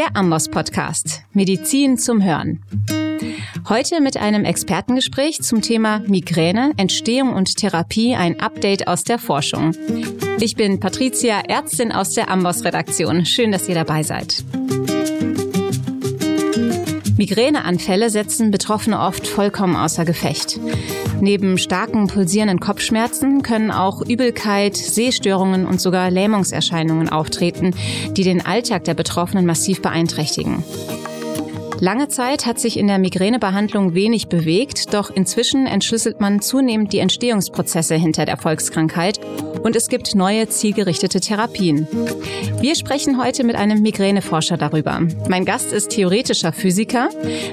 Der Ambos Podcast Medizin zum Hören. Heute mit einem Expertengespräch zum Thema Migräne, Entstehung und Therapie, ein Update aus der Forschung. Ich bin Patricia, Ärztin aus der Ambos Redaktion. Schön, dass ihr dabei seid. Migräneanfälle setzen Betroffene oft vollkommen außer Gefecht. Neben starken pulsierenden Kopfschmerzen können auch Übelkeit, Sehstörungen und sogar Lähmungserscheinungen auftreten, die den Alltag der Betroffenen massiv beeinträchtigen. Lange Zeit hat sich in der Migränebehandlung wenig bewegt, doch inzwischen entschlüsselt man zunehmend die Entstehungsprozesse hinter der Volkskrankheit und es gibt neue zielgerichtete Therapien. Wir sprechen heute mit einem Migräneforscher darüber. Mein Gast ist theoretischer Physiker,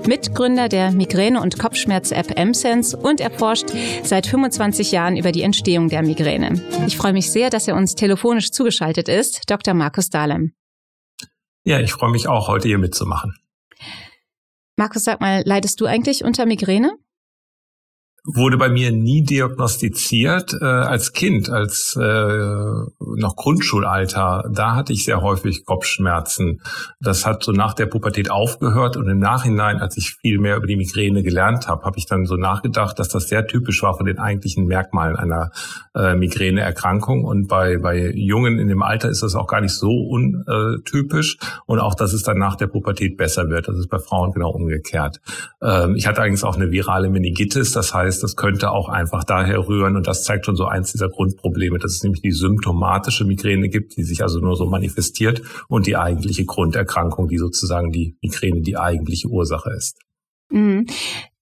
Mitgründer der Migräne- und Kopfschmerz-App MSense und er forscht seit 25 Jahren über die Entstehung der Migräne. Ich freue mich sehr, dass er uns telefonisch zugeschaltet ist, Dr. Markus Dahlem. Ja, ich freue mich auch, heute hier mitzumachen. Markus, sag mal, leidest du eigentlich unter Migräne? Wurde bei mir nie diagnostiziert äh, als Kind, als äh, noch Grundschulalter. Da hatte ich sehr häufig Kopfschmerzen. Das hat so nach der Pubertät aufgehört und im Nachhinein, als ich viel mehr über die Migräne gelernt habe, habe ich dann so nachgedacht, dass das sehr typisch war von den eigentlichen Merkmalen einer äh, Migräneerkrankung. Und bei, bei Jungen in dem Alter ist das auch gar nicht so untypisch und auch, dass es dann nach der Pubertät besser wird. Das ist bei Frauen genau umgekehrt. Ähm, ich hatte eigentlich auch eine virale Meningitis, das heißt, heißt, das könnte auch einfach daher rühren und das zeigt schon so eins dieser Grundprobleme, dass es nämlich die symptomatische Migräne gibt, die sich also nur so manifestiert und die eigentliche Grunderkrankung, die sozusagen die Migräne die eigentliche Ursache ist. Mhm.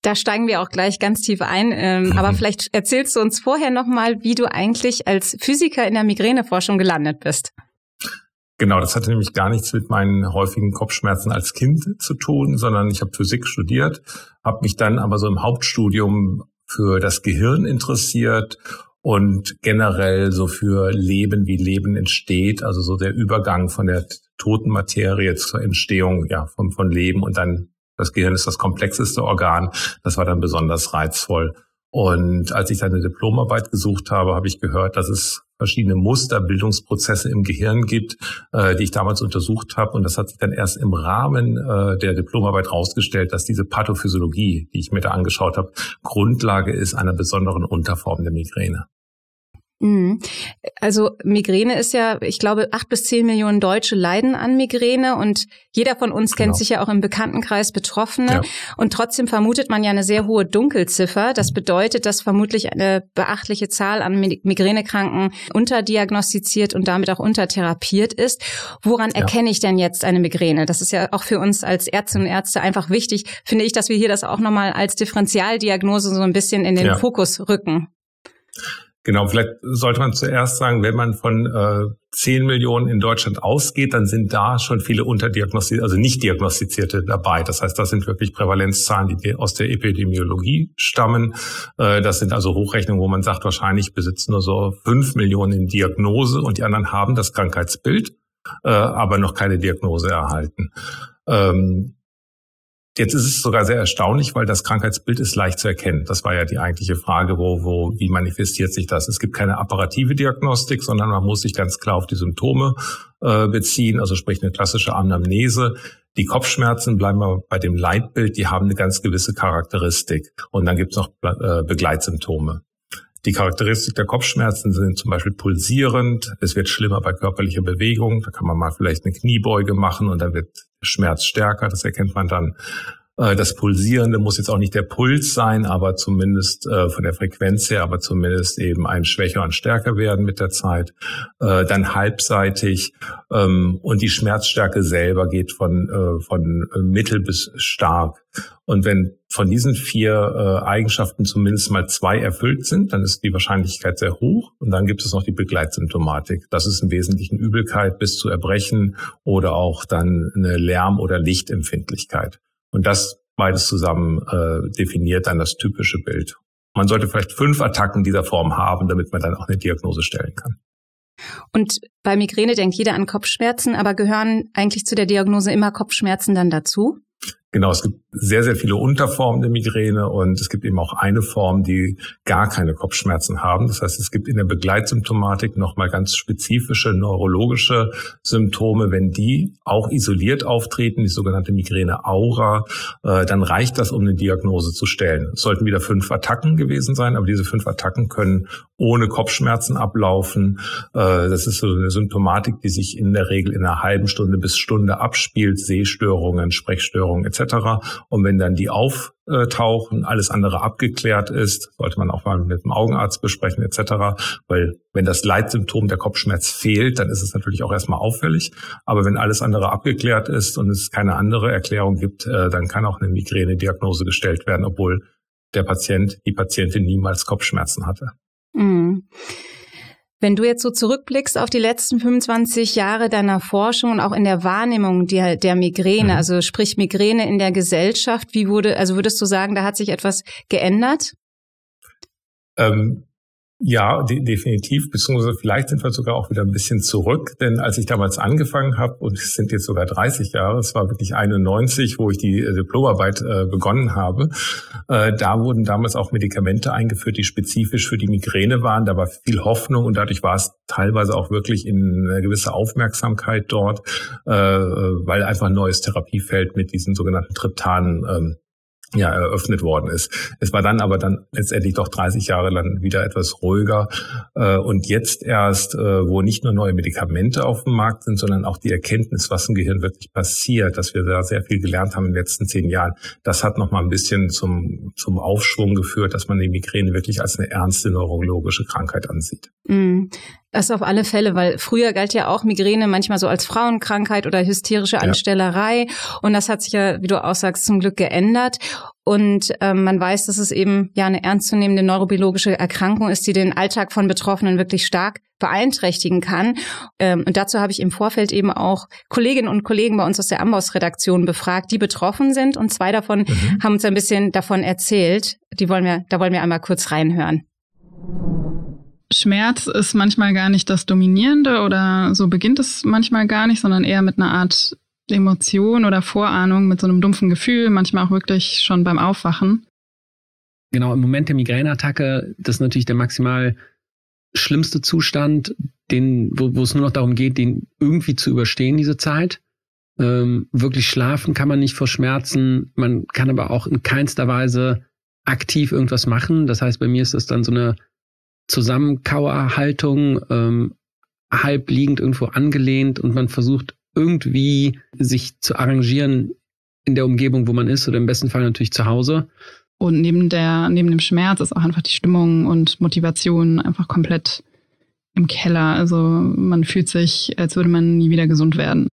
Da steigen wir auch gleich ganz tief ein. Ähm, mhm. Aber vielleicht erzählst du uns vorher nochmal, wie du eigentlich als Physiker in der Migräneforschung gelandet bist. Genau, das hatte nämlich gar nichts mit meinen häufigen Kopfschmerzen als Kind zu tun, sondern ich habe Physik studiert, habe mich dann aber so im Hauptstudium für das Gehirn interessiert und generell so für Leben, wie Leben entsteht, also so der Übergang von der toten Materie zur Entstehung ja, von, von Leben und dann das Gehirn ist das komplexeste Organ. Das war dann besonders reizvoll. Und als ich eine Diplomarbeit gesucht habe, habe ich gehört, dass es verschiedene Musterbildungsprozesse im Gehirn gibt, äh, die ich damals untersucht habe. Und das hat sich dann erst im Rahmen äh, der Diplomarbeit rausgestellt, dass diese Pathophysiologie, die ich mir da angeschaut habe, Grundlage ist einer besonderen Unterform der Migräne. Mhm. Also Migräne ist ja, ich glaube, acht bis zehn Millionen Deutsche leiden an Migräne und jeder von uns genau. kennt sich ja auch im Bekanntenkreis Betroffene. Ja. Und trotzdem vermutet man ja eine sehr hohe Dunkelziffer. Das bedeutet, dass vermutlich eine beachtliche Zahl an Migränekranken unterdiagnostiziert und damit auch untertherapiert ist. Woran ja. erkenne ich denn jetzt eine Migräne? Das ist ja auch für uns als Ärztinnen und Ärzte einfach wichtig, finde ich, dass wir hier das auch nochmal als Differentialdiagnose so ein bisschen in den ja. Fokus rücken. Genau, vielleicht sollte man zuerst sagen, wenn man von äh, 10 Millionen in Deutschland ausgeht, dann sind da schon viele unterdiagnostizierte, also nicht diagnostizierte dabei. Das heißt, das sind wirklich Prävalenzzahlen, die aus der Epidemiologie stammen. Äh, das sind also Hochrechnungen, wo man sagt, wahrscheinlich besitzen nur so 5 Millionen in Diagnose und die anderen haben das Krankheitsbild, äh, aber noch keine Diagnose erhalten. Ähm, Jetzt ist es sogar sehr erstaunlich, weil das Krankheitsbild ist leicht zu erkennen. Das war ja die eigentliche Frage, wo, wo, wie manifestiert sich das? Es gibt keine apparative Diagnostik, sondern man muss sich ganz klar auf die Symptome äh, beziehen, also sprich eine klassische Anamnese. Die Kopfschmerzen bleiben wir bei dem Leitbild, die haben eine ganz gewisse Charakteristik. Und dann gibt es noch äh, Begleitsymptome. Die Charakteristik der Kopfschmerzen sind zum Beispiel pulsierend. Es wird schlimmer bei körperlicher Bewegung. Da kann man mal vielleicht eine Kniebeuge machen und dann wird Schmerz stärker. Das erkennt man dann. Äh, das Pulsierende muss jetzt auch nicht der Puls sein, aber zumindest äh, von der Frequenz her, aber zumindest eben ein schwächer und stärker werden mit der Zeit. Äh, dann halbseitig ähm, und die Schmerzstärke selber geht von, von mittel bis stark. Und wenn von diesen vier Eigenschaften zumindest mal zwei erfüllt sind, dann ist die Wahrscheinlichkeit sehr hoch. Und dann gibt es noch die Begleitsymptomatik. Das ist im Wesentlichen Übelkeit bis zu Erbrechen oder auch dann eine Lärm- oder Lichtempfindlichkeit. Und das beides zusammen äh, definiert dann das typische Bild. Man sollte vielleicht fünf Attacken dieser Form haben, damit man dann auch eine Diagnose stellen kann. Und bei Migräne denkt jeder an Kopfschmerzen, aber gehören eigentlich zu der Diagnose immer Kopfschmerzen dann dazu? Genau, es gibt sehr, sehr viele Unterformen der Migräne und es gibt eben auch eine Form, die gar keine Kopfschmerzen haben. Das heißt, es gibt in der Begleitsymptomatik nochmal ganz spezifische neurologische Symptome. Wenn die auch isoliert auftreten, die sogenannte Migräne-Aura, äh, dann reicht das, um eine Diagnose zu stellen. Es sollten wieder fünf Attacken gewesen sein, aber diese fünf Attacken können ohne Kopfschmerzen ablaufen. Äh, das ist so eine Symptomatik, die sich in der Regel in einer halben Stunde bis Stunde abspielt, Sehstörungen, Sprechstörungen etc. Und wenn dann die auftauchen, alles andere abgeklärt ist, sollte man auch mal mit dem Augenarzt besprechen etc. Weil wenn das Leitsymptom der Kopfschmerz fehlt, dann ist es natürlich auch erstmal auffällig. Aber wenn alles andere abgeklärt ist und es keine andere Erklärung gibt, äh, dann kann auch eine Migräne-Diagnose gestellt werden, obwohl der Patient, die Patientin niemals Kopfschmerzen hatte. Mhm. Wenn du jetzt so zurückblickst auf die letzten 25 Jahre deiner Forschung und auch in der Wahrnehmung der, der Migräne, mhm. also sprich Migräne in der Gesellschaft, wie wurde, also würdest du sagen, da hat sich etwas geändert? Ähm, ja, de definitiv, beziehungsweise vielleicht sind wir sogar auch wieder ein bisschen zurück, denn als ich damals angefangen habe, und es sind jetzt sogar 30 Jahre, es war wirklich 91, wo ich die äh, Diplomarbeit äh, begonnen habe, äh, da wurden damals auch Medikamente eingeführt, die spezifisch für die Migräne waren. Da war viel Hoffnung und dadurch war es teilweise auch wirklich in eine gewisse Aufmerksamkeit dort, äh, weil einfach ein neues Therapiefeld mit diesen sogenannten Triptanen ähm, ja, eröffnet worden ist. Es war dann aber dann letztendlich doch 30 Jahre lang wieder etwas ruhiger. Äh, und jetzt erst, äh, wo nicht nur neue Medikamente auf dem Markt sind, sondern auch die Erkenntnis, was im Gehirn wirklich passiert, dass wir da sehr viel gelernt haben in den letzten zehn Jahren, das hat noch mal ein bisschen zum, zum Aufschwung geführt, dass man die Migräne wirklich als eine ernste neurologische Krankheit ansieht. Mm. Das auf alle Fälle, weil früher galt ja auch Migräne manchmal so als Frauenkrankheit oder hysterische Anstellerei. Ja. Und das hat sich ja, wie du auch sagst, zum Glück geändert. Und ähm, man weiß, dass es eben ja eine ernstzunehmende neurobiologische Erkrankung ist, die den Alltag von Betroffenen wirklich stark beeinträchtigen kann. Ähm, und dazu habe ich im Vorfeld eben auch Kolleginnen und Kollegen bei uns aus der Amboss-Redaktion befragt, die betroffen sind. Und zwei davon mhm. haben uns ein bisschen davon erzählt. Die wollen wir, da wollen wir einmal kurz reinhören. Schmerz ist manchmal gar nicht das Dominierende oder so beginnt es manchmal gar nicht, sondern eher mit einer Art Emotion oder Vorahnung, mit so einem dumpfen Gefühl, manchmal auch wirklich schon beim Aufwachen. Genau, im Moment der Migräneattacke, das ist natürlich der maximal schlimmste Zustand, den, wo, wo es nur noch darum geht, den irgendwie zu überstehen, diese Zeit. Ähm, wirklich schlafen kann man nicht vor Schmerzen, man kann aber auch in keinster Weise aktiv irgendwas machen. Das heißt, bei mir ist das dann so eine Zusammenkauerhaltung, ähm, halb liegend irgendwo angelehnt und man versucht irgendwie sich zu arrangieren in der Umgebung, wo man ist oder im besten Fall natürlich zu Hause. Und neben der, neben dem Schmerz ist auch einfach die Stimmung und Motivation einfach komplett im Keller. Also man fühlt sich, als würde man nie wieder gesund werden.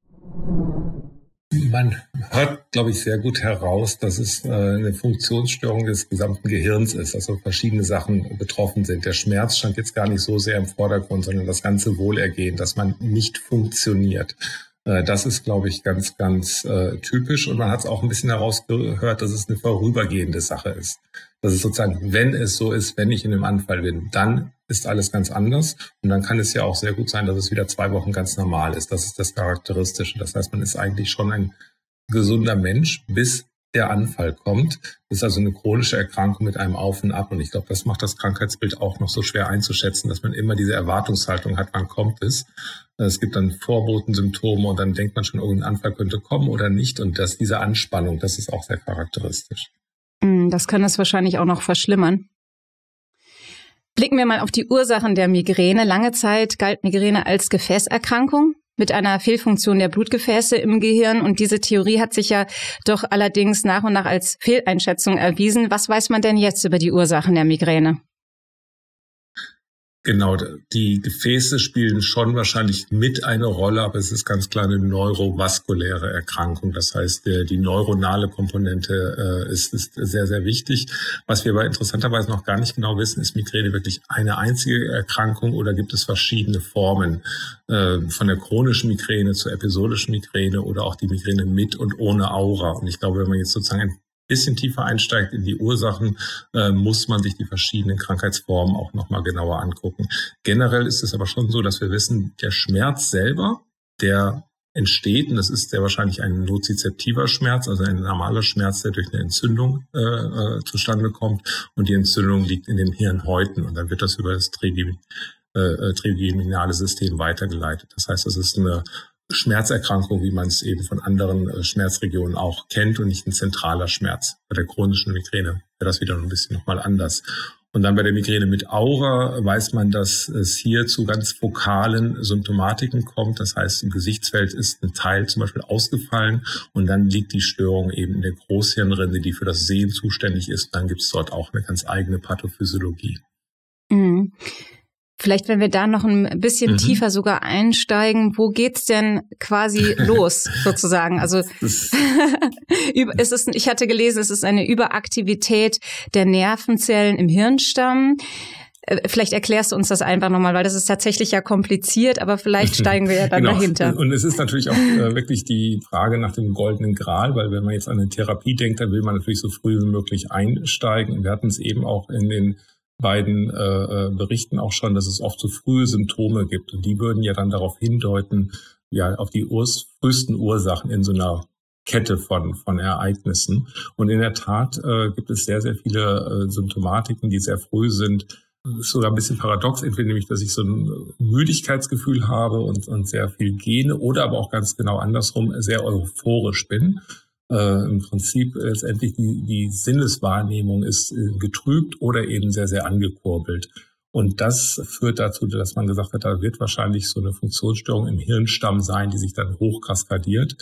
Man hört, glaube ich, sehr gut heraus, dass es äh, eine Funktionsstörung des gesamten Gehirns ist, also verschiedene Sachen betroffen sind. Der Schmerz stand jetzt gar nicht so sehr im Vordergrund, sondern das ganze Wohlergehen, dass man nicht funktioniert. Äh, das ist, glaube ich, ganz, ganz äh, typisch. Und man hat es auch ein bisschen herausgehört, dass es eine vorübergehende Sache ist. Das ist sozusagen, wenn es so ist, wenn ich in einem Anfall bin, dann ist alles ganz anders. Und dann kann es ja auch sehr gut sein, dass es wieder zwei Wochen ganz normal ist. Das ist das Charakteristische. Das heißt, man ist eigentlich schon ein gesunder Mensch, bis der Anfall kommt. Das ist also eine chronische Erkrankung mit einem Auf und Ab. Und ich glaube, das macht das Krankheitsbild auch noch so schwer einzuschätzen, dass man immer diese Erwartungshaltung hat, wann kommt es. Es gibt dann Vorbotensymptome und dann denkt man schon, irgendein Anfall könnte kommen oder nicht. Und das, diese Anspannung, das ist auch sehr charakteristisch. Das kann es wahrscheinlich auch noch verschlimmern. Blicken wir mal auf die Ursachen der Migräne. Lange Zeit galt Migräne als Gefäßerkrankung mit einer Fehlfunktion der Blutgefäße im Gehirn. Und diese Theorie hat sich ja doch allerdings nach und nach als Fehleinschätzung erwiesen. Was weiß man denn jetzt über die Ursachen der Migräne? Genau, die Gefäße spielen schon wahrscheinlich mit eine Rolle, aber es ist ganz klar eine neurovaskuläre Erkrankung. Das heißt, die neuronale Komponente äh, ist, ist sehr, sehr wichtig. Was wir aber interessanterweise noch gar nicht genau wissen, ist Migräne wirklich eine einzige Erkrankung oder gibt es verschiedene Formen äh, von der chronischen Migräne zur episodischen Migräne oder auch die Migräne mit und ohne Aura. Und ich glaube, wenn man jetzt sozusagen ein bisschen tiefer einsteigt in die Ursachen, äh, muss man sich die verschiedenen Krankheitsformen auch nochmal genauer angucken. Generell ist es aber schon so, dass wir wissen, der Schmerz selber, der entsteht. Und das ist sehr wahrscheinlich ein nozizeptiver Schmerz, also ein normaler Schmerz, der durch eine Entzündung äh, äh, zustande kommt. Und die Entzündung liegt in den Hirnhäuten. Und dann wird das über das äh trigeminale System weitergeleitet. Das heißt, das ist eine Schmerzerkrankung, wie man es eben von anderen äh, Schmerzregionen auch kennt und nicht ein zentraler Schmerz. Bei der chronischen Migräne wäre das wieder ein bisschen nochmal anders. Und dann bei der Migräne mit Aura weiß man, dass es hier zu ganz fokalen Symptomatiken kommt. Das heißt, im Gesichtsfeld ist ein Teil zum Beispiel ausgefallen und dann liegt die Störung eben in der Großhirnrinde, die für das Sehen zuständig ist. Dann gibt es dort auch eine ganz eigene Pathophysiologie. Mhm. Vielleicht, wenn wir da noch ein bisschen mhm. tiefer sogar einsteigen, wo geht's denn quasi los sozusagen? Also es ist, ich hatte gelesen, es ist eine Überaktivität der Nervenzellen im Hirnstamm. Äh, vielleicht erklärst du uns das einfach nochmal, weil das ist tatsächlich ja kompliziert, aber vielleicht steigen wir ja dann genau. dahinter. Und es ist natürlich auch äh, wirklich die Frage nach dem goldenen Gral, weil wenn man jetzt an eine Therapie denkt, dann will man natürlich so früh wie möglich einsteigen. Wir hatten es eben auch in den beiden äh, äh, berichten auch schon, dass es oft so frühe Symptome gibt. Und die würden ja dann darauf hindeuten, ja, auf die urs frühesten Ursachen in so einer Kette von, von Ereignissen. Und in der Tat äh, gibt es sehr, sehr viele äh, Symptomatiken, die sehr früh sind. Ist sogar ein bisschen paradox, entweder nämlich, dass ich so ein Müdigkeitsgefühl habe und, und sehr viel gene oder aber auch ganz genau andersrum sehr euphorisch bin äh, im Prinzip letztendlich die, die Sinneswahrnehmung ist äh, getrübt oder eben sehr, sehr angekurbelt. Und das führt dazu, dass man gesagt hat, da wird wahrscheinlich so eine Funktionsstörung im Hirnstamm sein, die sich dann hochkaskadiert.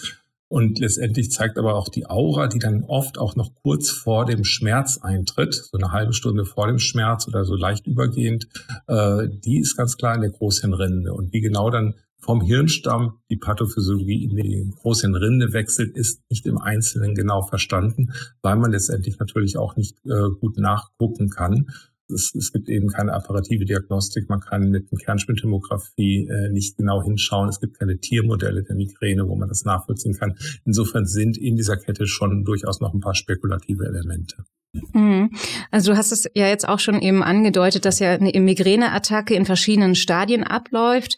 Und letztendlich zeigt aber auch die Aura, die dann oft auch noch kurz vor dem Schmerz eintritt, so eine halbe Stunde vor dem Schmerz oder so leicht übergehend, äh, die ist ganz klar in der Großhirnrinde. Und wie genau dann vom Hirnstamm die Pathophysiologie in die Großhirnrinde wechselt, ist nicht im Einzelnen genau verstanden, weil man letztendlich natürlich auch nicht äh, gut nachgucken kann. Es, es, gibt eben keine apparative Diagnostik. Man kann mit einer Kernspintomographie äh, nicht genau hinschauen. Es gibt keine Tiermodelle der Migräne, wo man das nachvollziehen kann. Insofern sind in dieser Kette schon durchaus noch ein paar spekulative Elemente. Mhm. Also du hast es ja jetzt auch schon eben angedeutet, dass ja eine Migräneattacke in verschiedenen Stadien abläuft.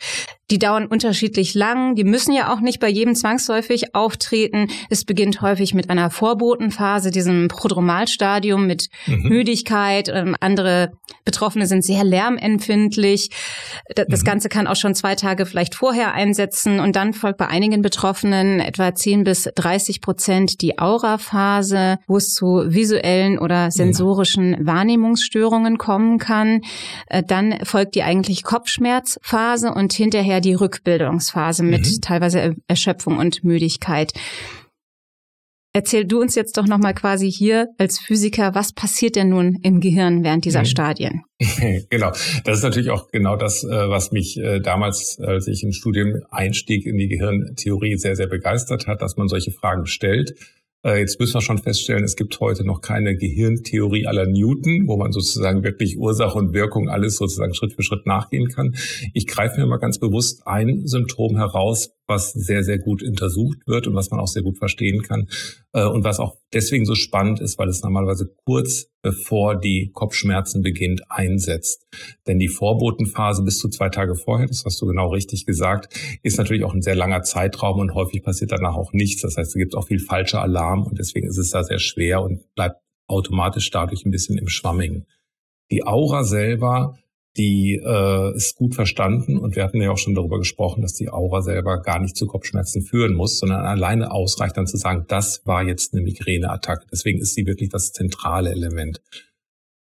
Die dauern unterschiedlich lang. Die müssen ja auch nicht bei jedem zwangsläufig auftreten. Es beginnt häufig mit einer Vorbotenphase, diesem Prodromalstadium mit mhm. Müdigkeit. Ähm, andere Betroffene sind sehr lärmempfindlich. Das mhm. Ganze kann auch schon zwei Tage vielleicht vorher einsetzen. Und dann folgt bei einigen Betroffenen etwa 10 bis 30 Prozent die Auraphase, wo es zu visuellen oder sensorischen Wahrnehmungsstörungen kommen kann. Äh, dann folgt die eigentlich Kopfschmerzphase und hinterher die Rückbildungsphase mit mhm. teilweise Erschöpfung und Müdigkeit. Erzähl du uns jetzt doch nochmal quasi hier als Physiker, was passiert denn nun im Gehirn während dieser mhm. Stadien? genau, das ist natürlich auch genau das, äh, was mich äh, damals, als ich im Studium einstieg in die Gehirntheorie, sehr, sehr begeistert hat, dass man solche Fragen stellt. Äh, jetzt müssen wir schon feststellen, es gibt heute noch keine Gehirntheorie aller Newton, wo man sozusagen wirklich Ursache und Wirkung alles sozusagen Schritt für Schritt nachgehen kann. Ich greife mir mal ganz bewusst ein Symptom heraus, was sehr, sehr gut untersucht wird und was man auch sehr gut verstehen kann. Äh, und was auch deswegen so spannend ist, weil es normalerweise kurz bevor die Kopfschmerzen beginnt, einsetzt. Denn die Vorbotenphase bis zu zwei Tage vorher, das hast du genau richtig gesagt, ist natürlich auch ein sehr langer Zeitraum und häufig passiert danach auch nichts. Das heißt, es gibt auch viel falscher Alarm und deswegen ist es da sehr schwer und bleibt automatisch dadurch ein bisschen im Schwammigen. Die Aura selber die äh, ist gut verstanden und wir hatten ja auch schon darüber gesprochen, dass die Aura selber gar nicht zu Kopfschmerzen führen muss, sondern alleine ausreicht dann zu sagen, das war jetzt eine Migräneattacke. Deswegen ist sie wirklich das zentrale Element.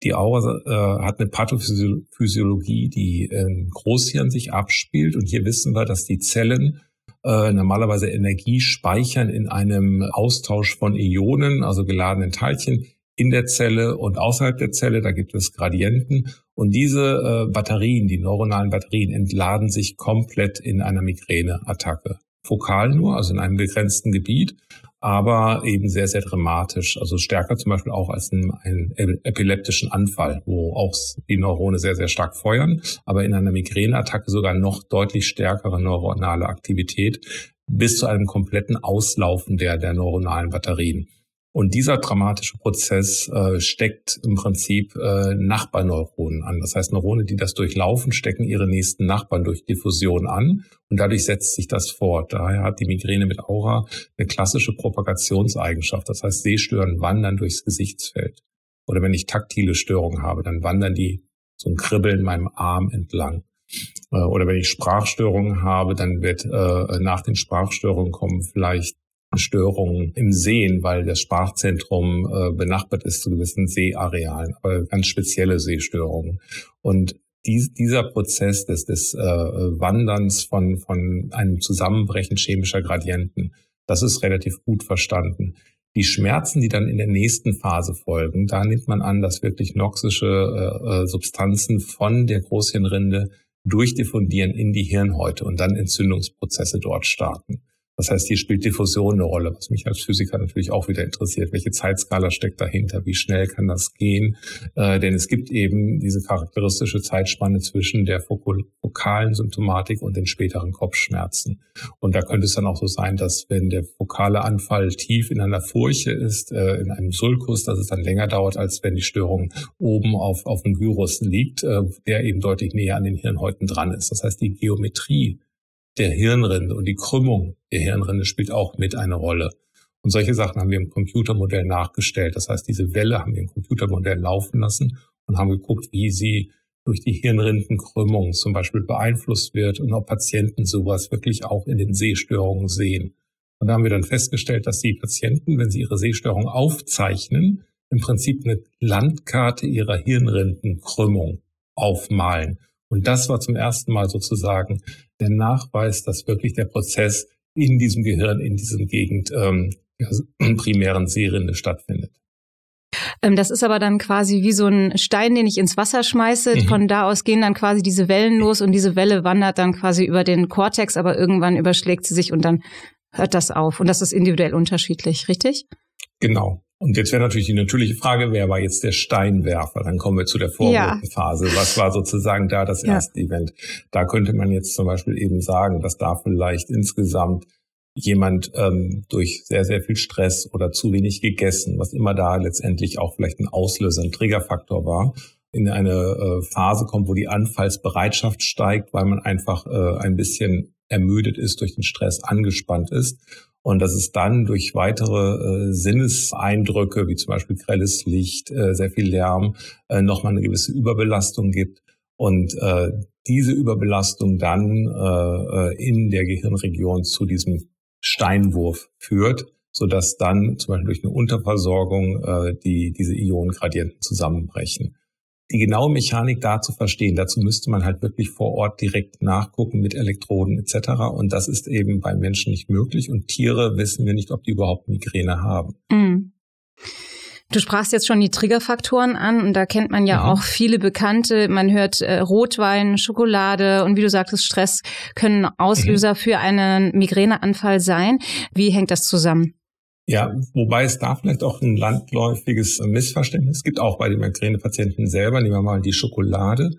Die Aura äh, hat eine Pathophysiologie, die im Großhirn sich abspielt und hier wissen wir, dass die Zellen äh, normalerweise Energie speichern in einem Austausch von Ionen, also geladenen Teilchen, in der Zelle und außerhalb der Zelle, da gibt es Gradienten. Und diese äh, Batterien, die neuronalen Batterien, entladen sich komplett in einer Migräneattacke. Fokal nur, also in einem begrenzten Gebiet, aber eben sehr, sehr dramatisch. Also stärker zum Beispiel auch als in einem epileptischen Anfall, wo auch die Neurone sehr, sehr stark feuern, aber in einer Migräneattacke sogar noch deutlich stärkere neuronale Aktivität bis zu einem kompletten Auslaufen der, der neuronalen Batterien. Und dieser dramatische Prozess äh, steckt im Prinzip äh, Nachbarneuronen an. Das heißt, Neurone, die das durchlaufen, stecken ihre nächsten Nachbarn durch Diffusion an und dadurch setzt sich das fort. Daher hat die Migräne mit Aura eine klassische Propagationseigenschaft. Das heißt, Sehstören wandern durchs Gesichtsfeld. Oder wenn ich taktile Störungen habe, dann wandern die so ein Kribbeln meinem Arm entlang. Äh, oder wenn ich Sprachstörungen habe, dann wird äh, nach den Sprachstörungen kommen vielleicht Störungen im Sehen, weil das Sprachzentrum äh, benachbart ist zu gewissen Seearealen, aber ganz spezielle Sehstörungen. Und dies, dieser Prozess des, des äh, Wanderns von, von einem Zusammenbrechen chemischer Gradienten, das ist relativ gut verstanden. Die Schmerzen, die dann in der nächsten Phase folgen, da nimmt man an, dass wirklich noxische äh, äh Substanzen von der Großhirnrinde durchdiffundieren in die Hirnhäute und dann Entzündungsprozesse dort starten. Das heißt, hier spielt Diffusion eine Rolle, was mich als Physiker natürlich auch wieder interessiert. Welche Zeitskala steckt dahinter? Wie schnell kann das gehen? Äh, denn es gibt eben diese charakteristische Zeitspanne zwischen der fokalen Symptomatik und den späteren Kopfschmerzen. Und da könnte es dann auch so sein, dass wenn der fokale Anfall tief in einer Furche ist, äh, in einem Sulkus, dass es dann länger dauert, als wenn die Störung oben auf, auf dem Gyrus liegt, äh, der eben deutlich näher an den Hirnhäuten dran ist. Das heißt, die Geometrie der Hirnrinde und die Krümmung der Hirnrinde spielt auch mit eine Rolle. Und solche Sachen haben wir im Computermodell nachgestellt. Das heißt, diese Welle haben wir im Computermodell laufen lassen und haben geguckt, wie sie durch die Hirnrindenkrümmung zum Beispiel beeinflusst wird und ob Patienten sowas wirklich auch in den Sehstörungen sehen. Und da haben wir dann festgestellt, dass die Patienten, wenn sie ihre Sehstörung aufzeichnen, im Prinzip eine Landkarte ihrer Hirnrindenkrümmung aufmalen. Und das war zum ersten Mal sozusagen der Nachweis, dass wirklich der Prozess in diesem Gehirn, in diesem Gegend ähm, primären Sehrinde stattfindet. Ähm, das ist aber dann quasi wie so ein Stein, den ich ins Wasser schmeiße. Mhm. Von da aus gehen dann quasi diese Wellen los und diese Welle wandert dann quasi über den Kortex, aber irgendwann überschlägt sie sich und dann hört das auf. Und das ist individuell unterschiedlich, richtig? Genau. Und jetzt wäre natürlich die natürliche Frage, wer war jetzt der Steinwerfer? Dann kommen wir zu der Vorbotenphase. Ja. Was war sozusagen da das erste ja. Event? Da könnte man jetzt zum Beispiel eben sagen, dass da vielleicht insgesamt jemand ähm, durch sehr, sehr viel Stress oder zu wenig gegessen, was immer da letztendlich auch vielleicht ein Auslöser, ein Triggerfaktor war, in eine äh, Phase kommt, wo die Anfallsbereitschaft steigt, weil man einfach äh, ein bisschen ermüdet ist, durch den Stress angespannt ist und dass es dann durch weitere äh, Sinneseindrücke, wie zum Beispiel grelles Licht, äh, sehr viel Lärm, äh, nochmal eine gewisse Überbelastung gibt. Und äh, diese Überbelastung dann äh, äh, in der Gehirnregion zu diesem Steinwurf führt, so dass dann zum Beispiel durch eine Unterversorgung äh, die, diese Ionengradienten zusammenbrechen die genaue Mechanik da zu verstehen, dazu müsste man halt wirklich vor Ort direkt nachgucken mit Elektroden etc. Und das ist eben bei Menschen nicht möglich. Und Tiere wissen wir nicht, ob die überhaupt Migräne haben. Mhm. Du sprachst jetzt schon die Triggerfaktoren an und da kennt man ja mhm. auch viele bekannte. Man hört äh, Rotwein, Schokolade und wie du sagtest, Stress können Auslöser mhm. für einen Migräneanfall sein. Wie hängt das zusammen? Ja, wobei es da vielleicht auch ein landläufiges Missverständnis gibt, auch bei den Migränepatienten selber. Nehmen wir mal die Schokolade.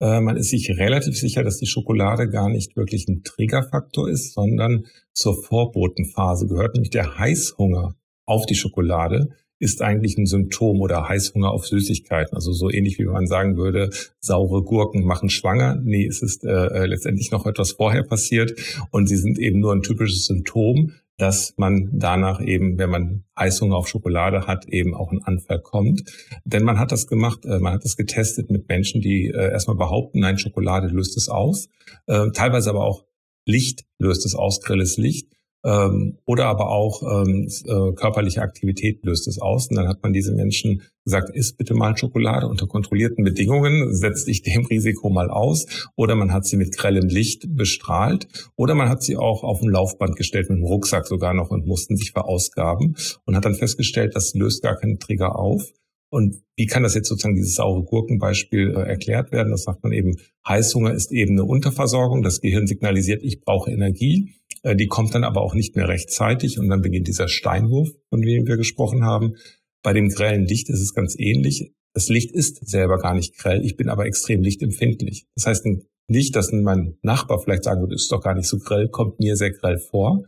Äh, man ist sich relativ sicher, dass die Schokolade gar nicht wirklich ein Triggerfaktor ist, sondern zur Vorbotenphase gehört, nämlich der Heißhunger auf die Schokolade ist eigentlich ein Symptom oder Heißhunger auf Süßigkeiten. Also so ähnlich wie man sagen würde, saure Gurken machen schwanger. Nee, es ist äh, äh letztendlich noch etwas vorher passiert und sie sind eben nur ein typisches Symptom dass man danach eben, wenn man Heißhunger auf Schokolade hat, eben auch ein Anfall kommt. Denn man hat das gemacht, äh, man hat das getestet mit Menschen, die äh, erstmal behaupten, nein, Schokolade löst es aus. Äh, teilweise aber auch Licht löst es aus, grelles Licht ähm, oder aber auch ähm, äh, körperliche Aktivität löst es aus. Und dann hat man diese Menschen gesagt, isst bitte mal Schokolade unter kontrollierten Bedingungen, setzt dich dem Risiko mal aus. Oder man hat sie mit grellem Licht bestrahlt. Oder man hat sie auch auf ein Laufband gestellt, mit dem Rucksack sogar noch und mussten sich verausgaben und hat dann festgestellt, das löst gar keinen Trigger auf. Und wie kann das jetzt sozusagen dieses saure Gurkenbeispiel äh, erklärt werden? Das sagt man eben, Heißhunger ist eben eine Unterversorgung. Das Gehirn signalisiert, ich brauche Energie. Äh, die kommt dann aber auch nicht mehr rechtzeitig und dann beginnt dieser Steinwurf, von dem wir gesprochen haben. Bei dem grellen Licht ist es ganz ähnlich. Das Licht ist selber gar nicht grell, ich bin aber extrem lichtempfindlich. Das heißt ein Licht, das mein Nachbar vielleicht sagen würde, ist doch gar nicht so grell, kommt mir sehr grell vor.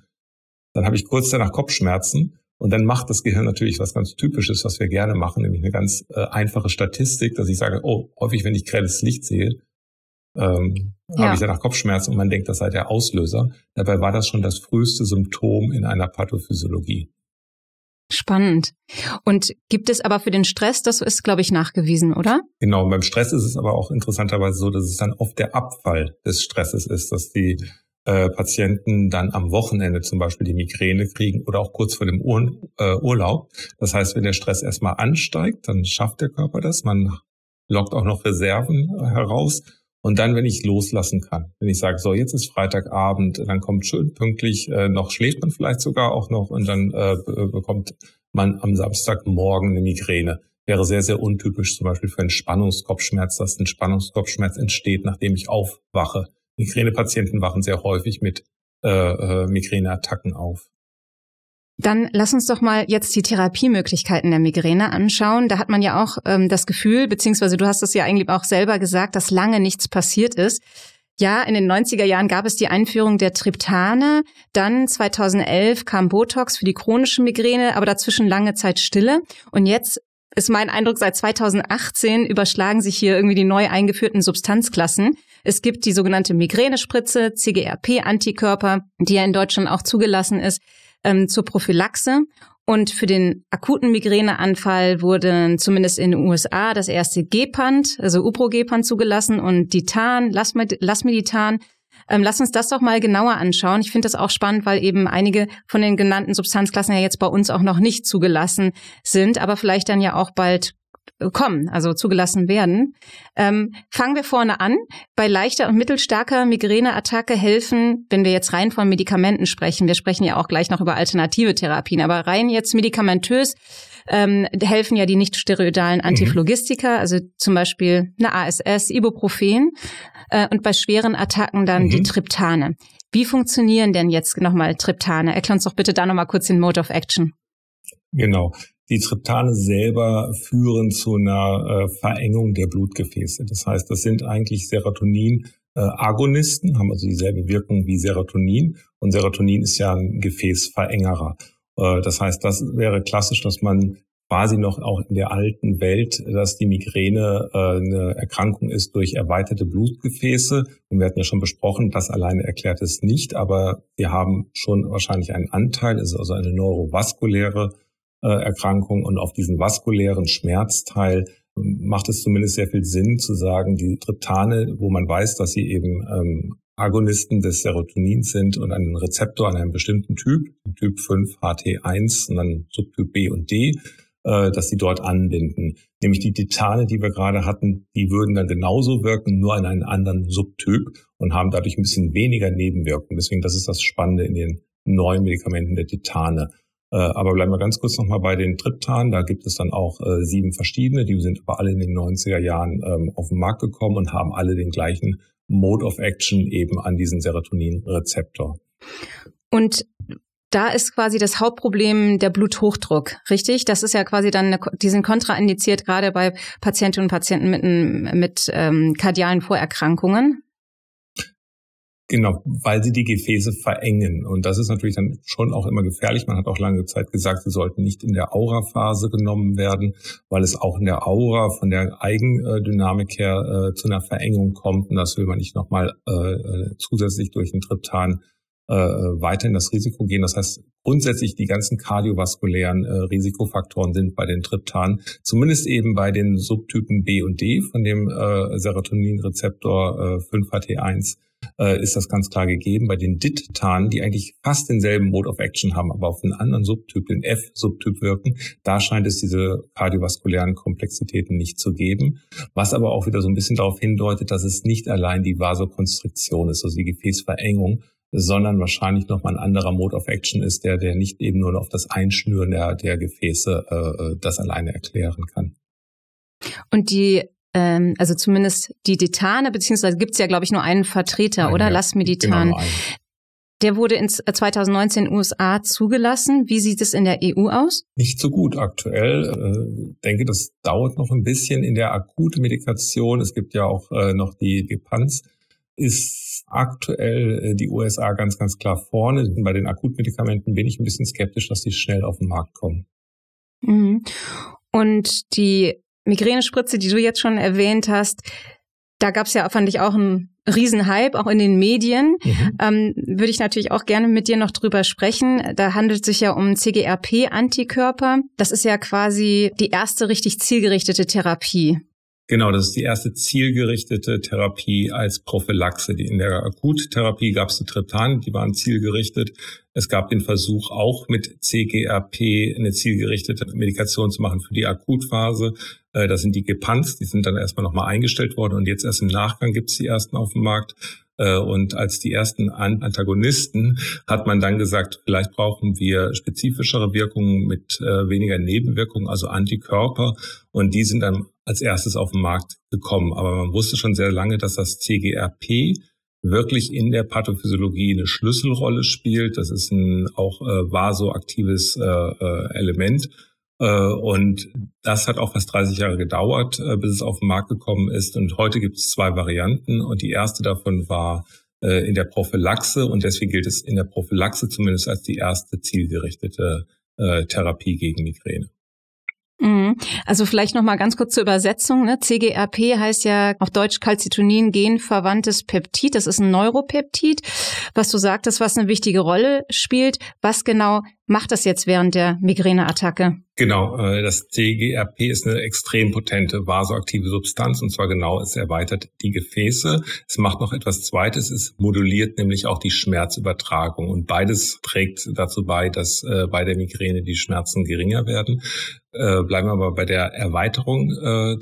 Dann habe ich kurz danach Kopfschmerzen Und dann macht das Gehirn natürlich was ganz Typisches, was wir gerne machen, nämlich eine ganz äh, einfache Statistik, dass ich sage, oh, häufig, wenn ich grelles Licht sehe, ähm, ja. habe ich danach Kopfschmerzen und man denkt, das sei der Auslöser. Dabei war das schon das früheste Symptom in einer Pathophysiologie. Spannend. Und gibt es aber für den Stress, das ist, glaube ich, nachgewiesen, oder? Genau, beim Stress ist es aber auch interessanterweise so, dass es dann oft der Abfall des Stresses ist, dass die äh, Patienten dann am Wochenende zum Beispiel die Migräne kriegen oder auch kurz vor dem Ur äh, Urlaub. Das heißt, wenn der Stress erstmal ansteigt, dann schafft der Körper das. Man lockt auch noch Reserven äh, heraus. Und dann, wenn ich loslassen kann, wenn ich sage, so jetzt ist Freitagabend, dann kommt schön pünktlich, äh, noch schläft man vielleicht sogar auch noch und dann äh, bekommt man am Samstagmorgen eine Migräne. Wäre sehr, sehr untypisch zum Beispiel für einen Spannungskopfschmerz, dass ein Spannungskopfschmerz entsteht, nachdem ich aufwache. Migränepatienten wachen sehr häufig mit äh, äh, Migräneattacken auf. Dann lass uns doch mal jetzt die Therapiemöglichkeiten der Migräne anschauen. Da hat man ja auch ähm, das Gefühl, beziehungsweise du hast es ja eigentlich auch selber gesagt, dass lange nichts passiert ist. Ja, in den 90er Jahren gab es die Einführung der Triptane. Dann 2011 kam Botox für die chronische Migräne, aber dazwischen lange Zeit Stille. Und jetzt ist mein Eindruck, seit 2018 überschlagen sich hier irgendwie die neu eingeführten Substanzklassen. Es gibt die sogenannte Migränespritze, CGRP-Antikörper, die ja in Deutschland auch zugelassen ist, ähm, zur Prophylaxe. Und für den akuten Migräneanfall wurde zumindest in den USA das erste Gepant, also Uprogepant zugelassen und Ditan, Lasmeditan. Ähm, lass uns das doch mal genauer anschauen. Ich finde das auch spannend, weil eben einige von den genannten Substanzklassen ja jetzt bei uns auch noch nicht zugelassen sind, aber vielleicht dann ja auch bald kommen, also zugelassen werden. Ähm, fangen wir vorne an. Bei leichter und mittelstarker Migräneattacke helfen, wenn wir jetzt rein von Medikamenten sprechen, wir sprechen ja auch gleich noch über alternative Therapien, aber rein jetzt medikamentös ähm, helfen ja die nicht steroidalen mhm. Antiphlogistika, mhm. also zum Beispiel eine ASS, Ibuprofen äh, und bei schweren Attacken dann mhm. die Triptane. Wie funktionieren denn jetzt nochmal Triptane? Erklär uns doch bitte da nochmal kurz den Mode of Action. Genau. Die Triptane selber führen zu einer äh, Verengung der Blutgefäße. Das heißt, das sind eigentlich Serotonin äh, haben also dieselbe Wirkung wie Serotonin. Und Serotonin ist ja ein Gefäßverengerer. Äh, das heißt, das wäre klassisch, dass man quasi noch auch in der alten Welt, dass die Migräne äh, eine Erkrankung ist durch erweiterte Blutgefäße. Und wir hatten ja schon besprochen, das alleine erklärt es nicht, aber wir haben schon wahrscheinlich einen Anteil, es ist also eine neurovaskuläre Erkrankung und auf diesen vaskulären Schmerzteil ähm, macht es zumindest sehr viel Sinn zu sagen, die Triptane, wo man weiß, dass sie eben ähm, Agonisten des Serotonins sind und einen Rezeptor an einem bestimmten Typ, Typ 5 HT1 und dann Subtyp B und D, äh, dass sie dort anbinden. Nämlich die Titane, die wir gerade hatten, die würden dann genauso wirken, nur an einen anderen Subtyp und haben dadurch ein bisschen weniger Nebenwirkungen. Deswegen, das ist das Spannende in den neuen Medikamenten der Titane. Äh, aber bleiben wir ganz kurz nochmal bei den Triptan. Da gibt es dann auch äh, sieben verschiedene. Die sind aber alle in den 90er Jahren ähm, auf den Markt gekommen und haben alle den gleichen Mode of Action eben an diesen Serotonin-Rezeptor. Und da ist quasi das Hauptproblem der Bluthochdruck, richtig? Das ist ja quasi dann, eine, die sind kontraindiziert, gerade bei Patientinnen und Patienten mit, mit ähm, kardialen Vorerkrankungen. Genau, weil sie die Gefäße verengen. Und das ist natürlich dann schon auch immer gefährlich. Man hat auch lange Zeit gesagt, sie sollten nicht in der Aura-Phase genommen werden, weil es auch in der Aura von der Eigendynamik her äh, zu einer Verengung kommt. Und das will man nicht nochmal äh, äh zusätzlich durch den Triptan äh, weiter in das Risiko gehen. Das heißt, grundsätzlich die ganzen kardiovaskulären äh, Risikofaktoren sind bei den Triptan, zumindest eben bei den Subtypen B und D von dem äh, Serotoninrezeptor äh, 5-HT1 äh, ist das ganz klar gegeben. Bei den DIT-Tanen, die eigentlich fast denselben Mode of Action haben, aber auf einen anderen Subtyp, den F-Subtyp wirken, da scheint es diese kardiovaskulären Komplexitäten nicht zu geben. Was aber auch wieder so ein bisschen darauf hindeutet, dass es nicht allein die Vasokonstriktion ist, also die Gefäßverengung, sondern wahrscheinlich nochmal ein anderer Mode of Action ist, der, der nicht eben nur auf das Einschnüren der, der Gefäße äh, äh das alleine erklären kann. Und die ähm, also zumindest die Detane, beziehungsweise gibt es ja, glaube ich, nur einen Vertreter, Nein, oder? Ja, Lasmeditan. Genau der wurde in 2019 in den USA zugelassen. Wie sieht es in der EU aus? Nicht so gut aktuell. Ich äh, denke, das dauert noch ein bisschen in der akuten Medikation. Es gibt ja auch äh, noch die Gepans ist aktuell äh, die USA ganz, ganz klar vorne. Bei den Akutmedikamenten bin ich ein bisschen skeptisch, dass die schnell auf den Markt kommen. Mhm. Und die Migränespritze, die du jetzt schon erwähnt hast, da gab es ja, fand ich, auch einen Riesenhype, auch in den Medien. Mhm. Ähm, würde ich natürlich auch gerne mit dir noch drüber sprechen. Da handelt es sich ja um CGRP-Antikörper. Das ist ja quasi die erste richtig zielgerichtete Therapie. Genau, das ist die erste zielgerichtete Therapie als Prophylaxe. In der Akuttherapie gab es die Triptan, die waren zielgerichtet. Es gab den Versuch, auch mit CGRP eine zielgerichtete Medikation zu machen für die Akutphase. Äh, das sind die Gepants, die sind dann erstmal nochmal eingestellt worden und jetzt erst im Nachgang gibt es die ersten auf dem Markt. Äh, und als die ersten Antagonisten hat man dann gesagt, vielleicht brauchen wir spezifischere Wirkungen mit äh, weniger Nebenwirkungen, also Antikörper. Und die sind dann als erstes auf den Markt gekommen. Aber man wusste schon sehr lange, dass das CGRP wirklich in der Pathophysiologie eine Schlüsselrolle spielt. Das ist ein auch äh, vasoaktives äh, äh, Element. Äh, und das hat auch fast 30 Jahre gedauert, äh, bis es auf den Markt gekommen ist. Und heute gibt es zwei Varianten. Und die erste davon war äh, in der Prophylaxe. Und deswegen gilt es in der Prophylaxe zumindest als die erste zielgerichtete Therapie gegen Migräne. Mhm. Also vielleicht noch mal ganz kurz zur Übersetzung. Ne? CGRP heißt ja auf Deutsch Calcitonin genverwandtes Peptid. Das ist ein Neuropeptid, was du sagtest, was eine wichtige Rolle spielt. Was genau macht das jetzt während der Migräneattacke? Genau, äh, das CGRP ist eine extrem potente vasoaktive Substanz und zwar genau, es erweitert die Gefäße. Es macht noch etwas Zweites, es moduliert nämlich auch die Schmerzübertragung und beides trägt dazu bei, dass äh, bei der Migräne die Schmerzen geringer werden. Äh, bleiben wir aber bei der Erweiterung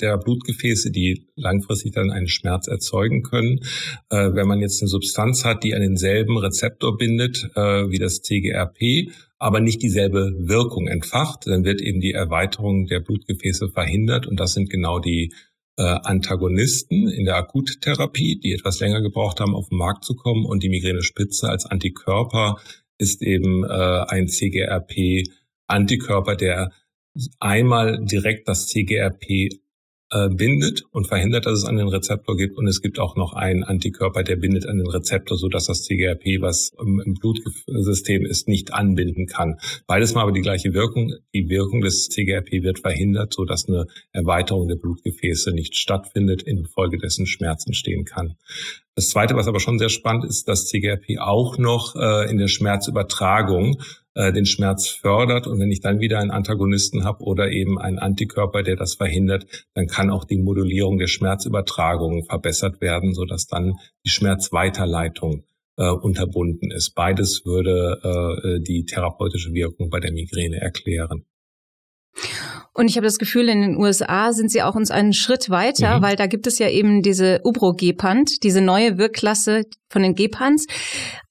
der Blutgefäße, die langfristig dann einen Schmerz erzeugen können. Wenn man jetzt eine Substanz hat, die an denselben Rezeptor bindet wie das CGRP, aber nicht dieselbe Wirkung entfacht, dann wird eben die Erweiterung der Blutgefäße verhindert. Und das sind genau die äh, Antagonisten in der Akuttherapie, die etwas länger gebraucht haben, auf den Markt zu kommen. Und die Migränespitze als Antikörper ist eben äh, ein CGRP-Antikörper, der einmal direkt das CGRP äh, bindet und verhindert, dass es an den Rezeptor gibt. Und es gibt auch noch einen Antikörper, der bindet an den Rezeptor, so dass das CGRP, was im Blutsystem ist, nicht anbinden kann. Beides mal aber die gleiche Wirkung. Die Wirkung des CGRP wird verhindert, so dass eine Erweiterung der Blutgefäße nicht stattfindet, infolgedessen Schmerz entstehen kann. Das Zweite, was aber schon sehr spannend ist, dass CGRP auch noch äh, in der Schmerzübertragung äh, den Schmerz fördert. Und wenn ich dann wieder einen Antagonisten habe oder eben einen Antikörper, der das verhindert, dann kann auch die Modulierung der Schmerzübertragung verbessert werden, sodass dann die Schmerzweiterleitung äh, unterbunden ist. Beides würde äh, die therapeutische Wirkung bei der Migräne erklären. Und ich habe das Gefühl, in den USA sind sie auch uns einen Schritt weiter, mhm. weil da gibt es ja eben diese Ubrogepant, diese neue Wirkklasse von den Gepants.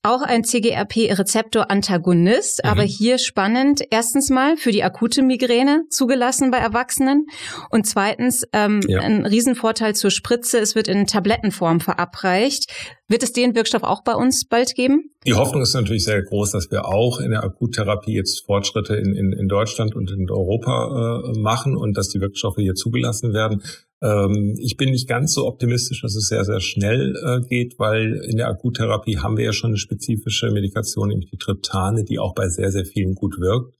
Auch ein CGRP-Rezeptor-Antagonist, mhm. aber hier spannend, erstens mal für die akute Migräne zugelassen bei Erwachsenen und zweitens ähm, ja. ein Riesenvorteil zur Spritze, es wird in Tablettenform verabreicht. Wird es den Wirkstoff auch bei uns bald geben? Die Hoffnung ist natürlich sehr groß, dass wir auch in der Akuttherapie jetzt Fortschritte in, in, in Deutschland und in Europa äh, machen und dass die Wirkstoffe hier zugelassen werden. Ähm, ich bin nicht ganz so optimistisch, dass es sehr, sehr schnell äh, geht, weil in der Akuttherapie haben wir ja schon eine spezifische Medikation, nämlich die Triptane, die auch bei sehr, sehr vielen gut wirkt.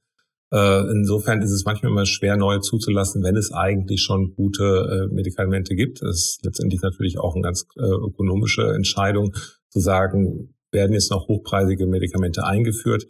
Äh, insofern ist es manchmal immer schwer, neue zuzulassen, wenn es eigentlich schon gute äh, Medikamente gibt. Das ist letztendlich natürlich auch eine ganz äh, ökonomische Entscheidung, zu sagen, werden jetzt noch hochpreisige Medikamente eingeführt.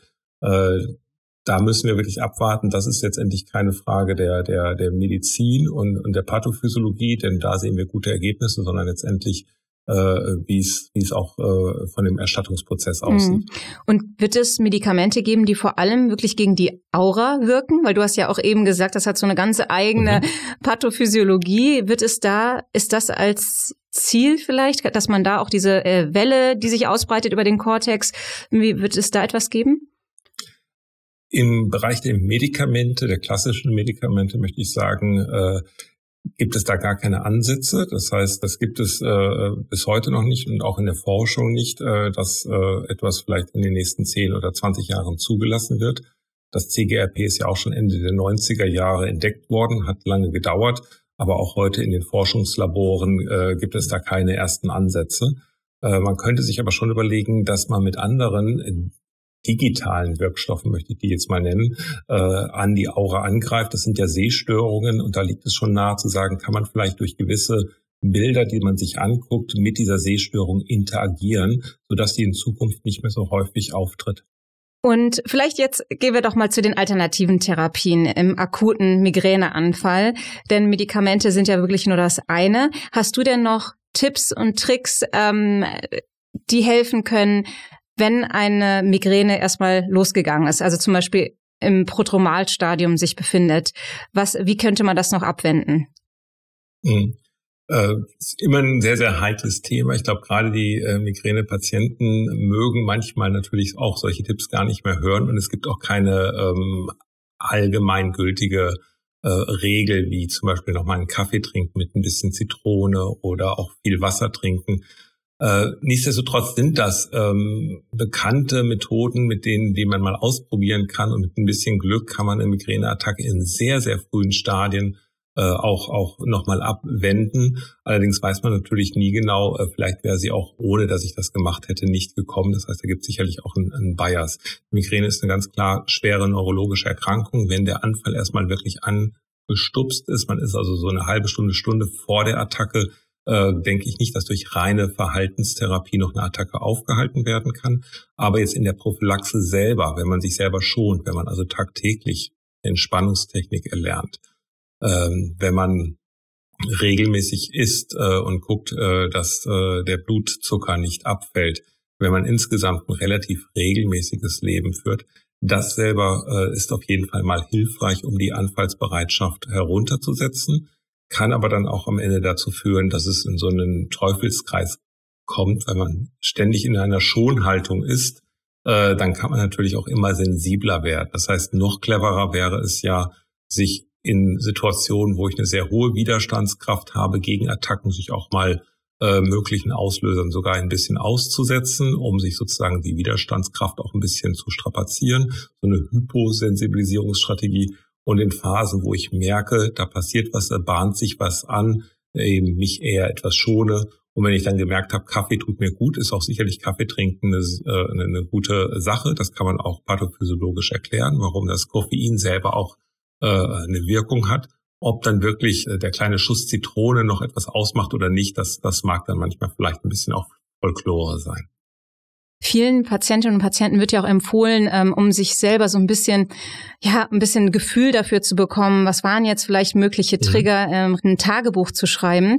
Da müssen wir wirklich abwarten. Das ist letztendlich keine Frage der, der, der Medizin und, und der Pathophysiologie, denn da sehen wir gute Ergebnisse, sondern letztendlich äh, wie es wie es auch äh, von dem Erstattungsprozess mhm. aussieht. Und wird es Medikamente geben, die vor allem wirklich gegen die Aura wirken? Weil du hast ja auch eben gesagt, das hat so eine ganze eigene mhm. Pathophysiologie. Wird es da, ist das als Ziel vielleicht, dass man da auch diese äh, Welle, die sich ausbreitet über den Kortex, wie wird es da etwas geben? Im Bereich der Medikamente, der klassischen Medikamente, möchte ich sagen, äh, gibt es da gar keine Ansätze. Das heißt, das gibt es äh, bis heute noch nicht und auch in der Forschung nicht, äh, dass äh, etwas vielleicht in den nächsten 10 oder 20 Jahren zugelassen wird. Das CGRP ist ja auch schon Ende der 90er Jahre entdeckt worden, hat lange gedauert, aber auch heute in den Forschungslaboren äh, gibt es da keine ersten Ansätze. Äh, man könnte sich aber schon überlegen, dass man mit anderen digitalen Wirkstoffen, möchte ich die jetzt mal nennen, äh, an die Aura angreift. Das sind ja Sehstörungen und da liegt es schon nahe zu sagen, kann man vielleicht durch gewisse Bilder, die man sich anguckt, mit dieser Sehstörung interagieren, sodass die in Zukunft nicht mehr so häufig auftritt. Und vielleicht jetzt gehen wir doch mal zu den alternativen Therapien im akuten Migräneanfall, denn Medikamente sind ja wirklich nur das eine. Hast du denn noch Tipps und Tricks, ähm, die helfen können, wenn eine Migräne erstmal losgegangen ist, also zum Beispiel im Prodromalstadium sich befindet? Was, wie könnte man das noch abwenden? Mhm. Äh, ist immer ein sehr, sehr heikles Thema. Ich glaube, gerade die äh, Migränepatienten mögen manchmal natürlich auch solche Tipps gar nicht mehr hören. Und es gibt auch keine ähm, allgemeingültige äh, Regel, wie zum Beispiel nochmal einen Kaffee trinken mit ein bisschen Zitrone oder auch viel Wasser trinken. Äh, nichtsdestotrotz sind das ähm, bekannte Methoden, mit denen, die man mal ausprobieren kann. Und mit ein bisschen Glück kann man eine Migräneattacke in sehr, sehr frühen Stadien äh, auch, auch nochmal abwenden. Allerdings weiß man natürlich nie genau, äh, vielleicht wäre sie auch, ohne dass ich das gemacht hätte, nicht gekommen. Das heißt, da gibt es sicherlich auch einen, einen Bias. Migräne ist eine ganz klar schwere neurologische Erkrankung. Wenn der Anfall erstmal wirklich angestupst ist, man ist also so eine halbe Stunde, Stunde vor der Attacke, äh, denke ich nicht, dass durch reine Verhaltenstherapie noch eine Attacke aufgehalten werden kann. Aber jetzt in der Prophylaxe selber, wenn man sich selber schont, wenn man also tagtäglich Entspannungstechnik erlernt, ähm, wenn man regelmäßig isst äh, und guckt, äh, dass äh, der Blutzucker nicht abfällt, wenn man insgesamt ein relativ regelmäßiges Leben führt, das selber äh, ist auf jeden Fall mal hilfreich, um die Anfallsbereitschaft herunterzusetzen, kann aber dann auch am Ende dazu führen, dass es in so einen Teufelskreis kommt, weil man ständig in einer Schonhaltung ist, äh, dann kann man natürlich auch immer sensibler werden. Das heißt, noch cleverer wäre es ja, sich in Situationen, wo ich eine sehr hohe Widerstandskraft habe, gegen Attacken sich auch mal äh, möglichen Auslösern sogar ein bisschen auszusetzen, um sich sozusagen die Widerstandskraft auch ein bisschen zu strapazieren. So eine Hyposensibilisierungsstrategie. Und in Phasen, wo ich merke, da passiert was, da bahnt sich was an, eben mich eher etwas schone. Und wenn ich dann gemerkt habe, Kaffee tut mir gut, ist auch sicherlich Kaffee trinken eine, äh, eine gute Sache. Das kann man auch pathophysiologisch erklären, warum das Koffein selber auch äh, eine Wirkung hat. Ob dann wirklich äh, der kleine Schuss Zitrone noch etwas ausmacht oder nicht, das, das mag dann manchmal vielleicht ein bisschen auch Folklore sein. Vielen Patientinnen und Patienten wird ja auch empfohlen, ähm, um sich selber so ein bisschen, ja, ein bisschen Gefühl dafür zu bekommen, was waren jetzt vielleicht mögliche mhm. Trigger, mhm. ein Tagebuch zu schreiben.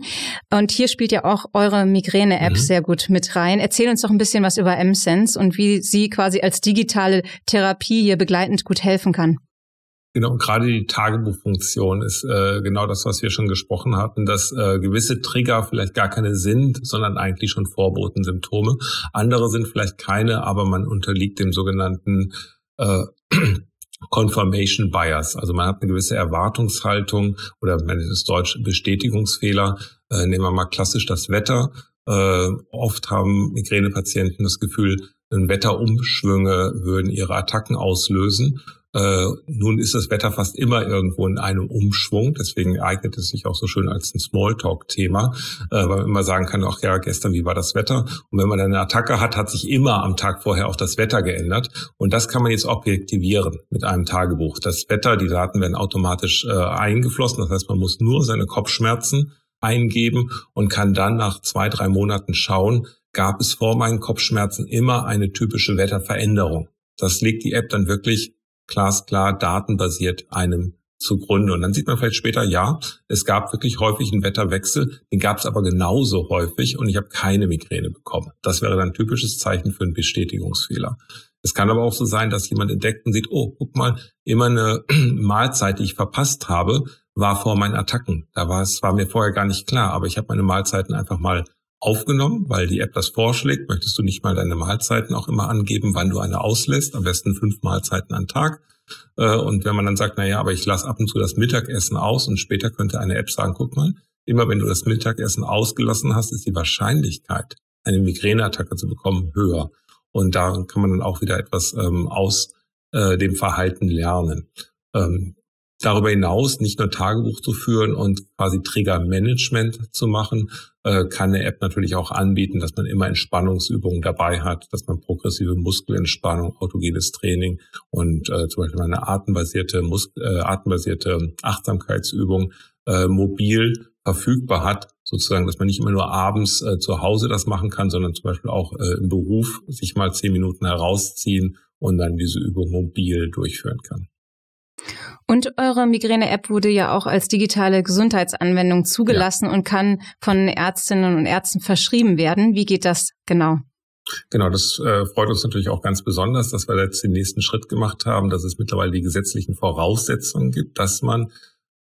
Und hier spielt ja auch eure Migräne-App mhm. sehr gut mit rein. Erzähl uns doch ein bisschen was über M-Sense und wie sie quasi als digitale Therapie hier begleitend gut helfen kann. Genau, gerade die Tagebuchfunktion ist äh, genau das, was wir schon gesprochen hatten, dass äh, gewisse Trigger vielleicht gar keine sind, sondern eigentlich schon Vorbotensymptome. Andere sind vielleicht keine, aber man unterliegt dem sogenannten äh, Confirmation Bias. Also man hat eine gewisse Erwartungshaltung oder man nennt es Deutsch Bestätigungsfehler. Äh, nehmen wir mal klassisch das Wetter. Äh, oft haben Migränepatienten das Gefühl, Wetterumschwünge würden ihre Attacken auslösen. Äh, nun ist das Wetter fast immer irgendwo in einem Umschwung, deswegen eignet es sich auch so schön als ein Smalltalk-Thema, äh, weil man immer sagen kann, ach ja, gestern, wie war das Wetter? Und wenn man eine Attacke hat, hat sich immer am Tag vorher auch das Wetter geändert. Und das kann man jetzt objektivieren mit einem Tagebuch. Das Wetter, die Daten werden automatisch äh, eingeflossen, das heißt, man muss nur seine Kopfschmerzen eingeben und kann dann nach zwei, drei Monaten schauen, gab es vor meinen Kopfschmerzen immer eine typische Wetterveränderung. Das legt die App dann wirklich glasklar datenbasiert einem zugrunde. Und dann sieht man vielleicht später, ja, es gab wirklich häufig einen Wetterwechsel, den gab es aber genauso häufig und ich habe keine Migräne bekommen. Das wäre dann ein typisches Zeichen für einen Bestätigungsfehler. Es kann aber auch so sein, dass jemand entdeckt und sieht, oh, guck mal, immer eine Mahlzeit, die ich verpasst habe, war vor meinen Attacken. Da war es, war mir vorher gar nicht klar, aber ich habe meine Mahlzeiten einfach mal aufgenommen, weil die App das vorschlägt. Möchtest du nicht mal deine Mahlzeiten auch immer angeben, wann du eine auslässt? Am besten fünf Mahlzeiten am Tag. Äh, und wenn man dann sagt, na ja, aber ich lasse ab und zu das Mittagessen aus und später könnte eine App sagen, guck mal, immer wenn du das Mittagessen ausgelassen hast, ist die Wahrscheinlichkeit, eine Migräneattacke zu bekommen, höher. Und da kann man dann auch wieder etwas ähm, aus äh, dem Verhalten lernen. Ähm, darüber hinaus nicht nur Tagebuch zu führen und quasi Triggermanagement zu machen, äh, kann eine App natürlich auch anbieten, dass man immer Entspannungsübungen dabei hat, dass man progressive Muskelentspannung, autogenes Training und äh, zum Beispiel eine atemբasierte, Mus äh, atemբasierte Achtsamkeitsübung äh, mobil verfügbar hat, sozusagen, dass man nicht immer nur abends äh, zu Hause das machen kann, sondern zum Beispiel auch äh, im Beruf sich mal zehn Minuten herausziehen und dann diese Übung mobil durchführen kann. Und eure Migräne-App wurde ja auch als digitale Gesundheitsanwendung zugelassen ja. und kann von Ärztinnen und Ärzten verschrieben werden. Wie geht das genau? Genau, das äh, freut uns natürlich auch ganz besonders, dass wir jetzt den nächsten Schritt gemacht haben, dass es mittlerweile die gesetzlichen Voraussetzungen gibt, dass man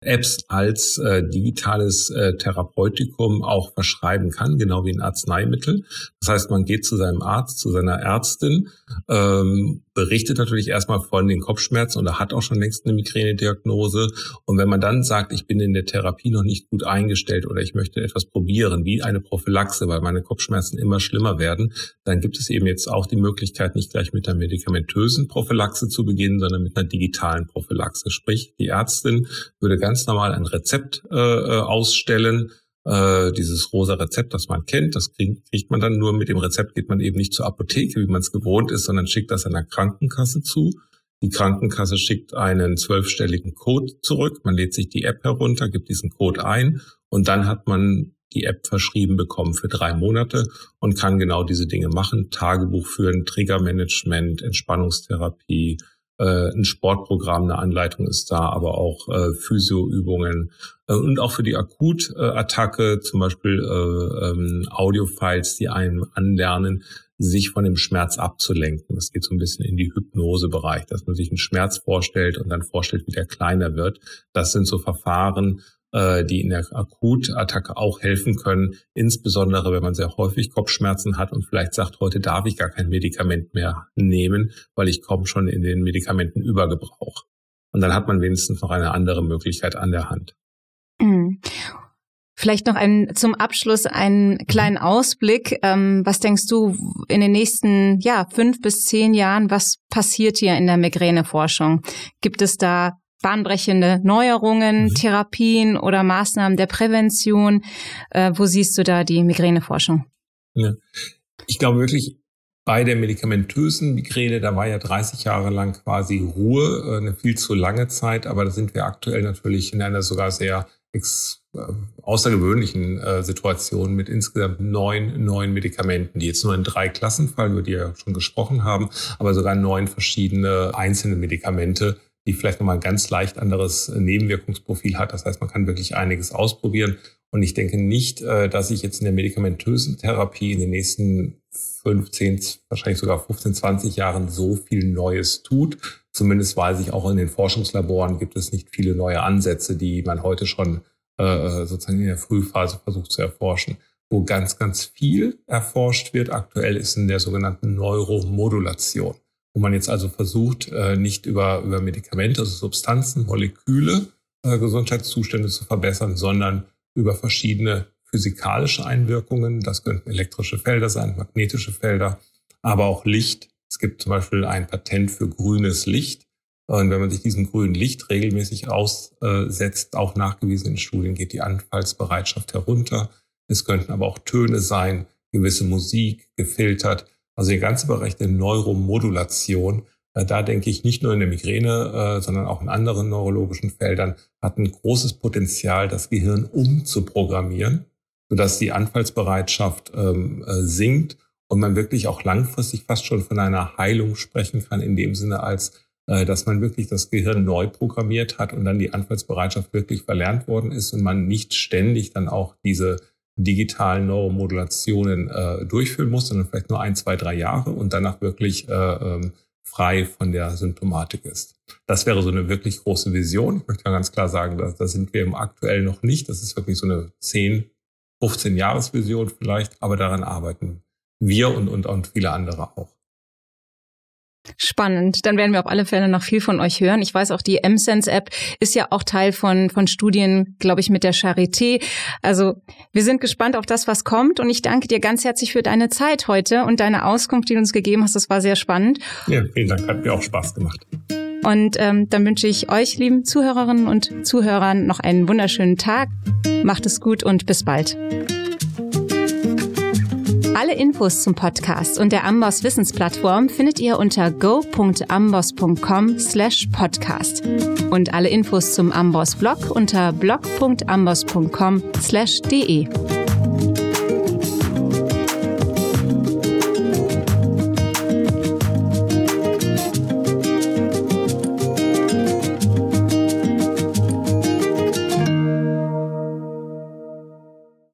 Apps als äh, digitales äh, Therapeutikum auch verschreiben kann, genau wie ein Arzneimittel. Das heißt, man geht zu seinem Arzt, zu seiner Ärztin, ähm, berichtet natürlich erstmal von den Kopfschmerzen und er hat auch schon längst eine Migränediagnose. Und wenn man dann sagt, ich bin in der Therapie noch nicht gut eingestellt oder ich möchte etwas probieren, wie eine Prophylaxe, weil meine Kopfschmerzen immer schlimmer werden, dann gibt es eben jetzt auch die Möglichkeit, nicht gleich mit einer medikamentösen Prophylaxe zu beginnen, sondern mit einer digitalen Prophylaxe. Sprich, die Ärztin würde ganz normal ein Rezept äh, äh ausstellen, äh, dieses rosa Rezept, das man kennt, das kriegt, kriegt man dann nur mit dem Rezept, geht man eben nicht zur Apotheke, wie man es gewohnt ist, sondern schickt das einer Krankenkasse zu. Die Krankenkasse schickt einen zwölfstelligen Code zurück. Man lädt sich die App herunter, gibt diesen Code ein und dann hat man die App verschrieben bekommen für drei Monate und kann genau diese Dinge machen. Tagebuch führen, Triggermanagement, Entspannungstherapie, äh, ein Sportprogramm, eine Anleitung ist da, aber auch äh, Physioübungen äh, und auch für die Akutattacke zum Beispiel äh, ähm, Audiofiles, die einem anlernen, sich von dem Schmerz abzulenken. Das geht so ein bisschen in die Hypnosebereich, dass man sich einen Schmerz vorstellt und dann vorstellt, wie der kleiner wird. Das sind so Verfahren, äh, die in der Akutattacke auch helfen können, insbesondere wenn man sehr häufig Kopfschmerzen hat und vielleicht sagt, heute darf ich gar kein Medikament mehr nehmen, weil ich komme schon in den Medikamentenübergebrauch. Und dann hat man wenigstens noch eine andere Möglichkeit an der Hand. Mhm. Vielleicht noch ein, zum Abschluss einen mhm. kleinen Ausblick. Ähm, was denkst du in den nächsten ja, fünf bis zehn Jahren, was passiert hier in der Migräneforschung? Gibt es da bahnbrechende Neuerungen, mhm. Therapien oder Maßnahmen der Prävention? Äh, wo siehst du da die Migräneforschung? Ja. Ich glaube wirklich, bei der medikamentösen Migräne, da war ja 30 Jahre lang quasi Ruhe, äh, eine viel zu lange Zeit, aber da sind wir aktuell natürlich in einer sogar sehr äh, außergewöhnlichen äh, Situation mit insgesamt neun neuen Medikamenten, die jetzt nur in drei Klassen fallen, über die wir schon gesprochen haben, aber sogar neun verschiedene einzelne Medikamente, die vielleicht nochmal ein ganz leicht anderes Nebenwirkungsprofil hat. Das heißt, man kann wirklich einiges ausprobieren. Und ich denke nicht, äh, dass sich jetzt in der medikamentösen Therapie in den nächsten 15, wahrscheinlich sogar 15, 20 Jahren so viel Neues tut. Zumindest weiß ich auch in den Forschungslaboren gibt es nicht viele neue Ansätze, die man heute schon äh, sozusagen in der Frühphase versucht zu erforschen. Wo ganz, ganz viel erforscht wird aktuell ist in der sogenannten Neuromodulation wo man jetzt also versucht, äh, nicht über, über Medikamente, also Substanzen, Moleküle, äh, Gesundheitszustände zu verbessern, sondern über verschiedene physikalische Einwirkungen. Das könnten elektrische Felder sein, magnetische Felder, aber auch Licht. Es gibt zum Beispiel ein Patent für grünes Licht. Und wenn man sich diesem grünen Licht regelmäßig aussetzt, auch nachgewiesen in Studien, geht die Anfallsbereitschaft herunter. Es könnten aber auch Töne sein, gewisse Musik gefiltert. Also der ganze Bereich der Neuromodulation, äh, da denke ich nicht nur in der Migräne, äh, sondern auch in anderen neurologischen Feldern, hat ein großes Potenzial, das Gehirn umzuprogrammieren, sodass die Anfallsbereitschaft ähm, äh, sinkt und man wirklich auch langfristig fast schon von einer Heilung sprechen kann, in dem Sinne als dass man wirklich das Gehirn neu programmiert hat und dann die Anfallsbereitschaft wirklich verlernt worden ist und man nicht ständig dann auch diese digitalen Neuromodulationen äh, durchführen muss, sondern vielleicht nur ein, zwei, drei Jahre und danach wirklich äh, ähm, frei von der Symptomatik ist. Das wäre so eine wirklich große Vision. Ich möchte ganz klar sagen, da, da sind wir im aktuell noch nicht. Das ist wirklich so eine 10, 15 Jahresvision vielleicht, aber daran arbeiten wir und, und, und viele andere auch. Spannend. Dann werden wir auf alle Fälle noch viel von euch hören. Ich weiß auch, die M-Sense-App ist ja auch Teil von, von Studien, glaube ich, mit der Charité. Also wir sind gespannt auf das, was kommt. Und ich danke dir ganz herzlich für deine Zeit heute und deine Auskunft, die du uns gegeben hast. Das war sehr spannend. Ja, vielen Dank. Hat mir auch Spaß gemacht. Und ähm, dann wünsche ich euch, lieben Zuhörerinnen und Zuhörern, noch einen wunderschönen Tag. Macht es gut und bis bald. Alle Infos zum Podcast und der Amboss Wissensplattform findet ihr unter go.amboss.com slash podcast und alle Infos zum Amboss Blog unter blog.amboss.com slash de.